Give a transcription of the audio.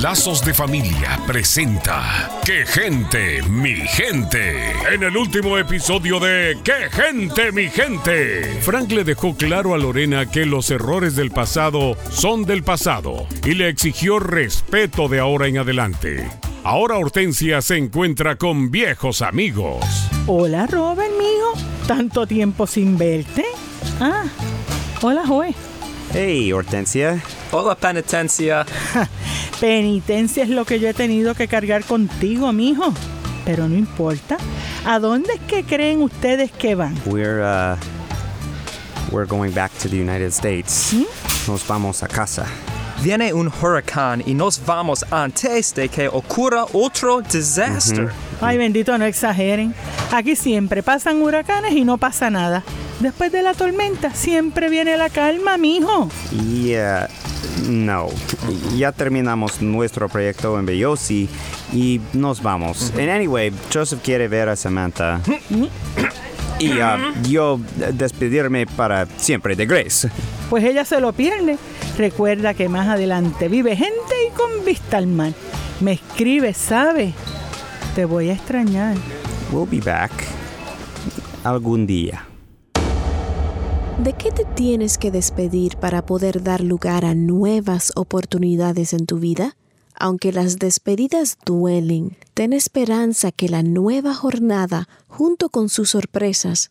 Lazos de Familia presenta ¡Qué gente, mi gente! En el último episodio de ¡Qué gente, mi gente! Frank le dejó claro a Lorena que los errores del pasado son del pasado y le exigió respeto de ahora en adelante. Ahora Hortensia se encuentra con viejos amigos. Hola Robert, mijo. Tanto tiempo sin verte. Ah, hola Joe. Hey, Hortensia. Hola, Penitencia. Penitencia es lo que yo he tenido que cargar contigo, mijo. Pero no importa. ¿A dónde es que creen ustedes que van? We're uh we're going back to the United States. Nos vamos a casa. Viene un huracán y nos vamos antes de que ocurra otro desastre. Ay, bendito, no exageren. Aquí siempre pasan huracanes y no pasa nada. Después de la tormenta siempre viene la calma, mijo. Yeah, no. Ya terminamos nuestro proyecto en Bellosi y nos vamos. And anyway, Joseph quiere ver a Samantha. Y uh, yo despedirme para siempre de Grace. Pues ella se lo pierde. Recuerda que más adelante vive gente y con vista al mar. Me escribe, ¿sabe? Te voy a extrañar. We'll be back algún día. ¿De qué te tienes que despedir para poder dar lugar a nuevas oportunidades en tu vida? Aunque las despedidas duelen, ten esperanza que la nueva jornada, junto con sus sorpresas,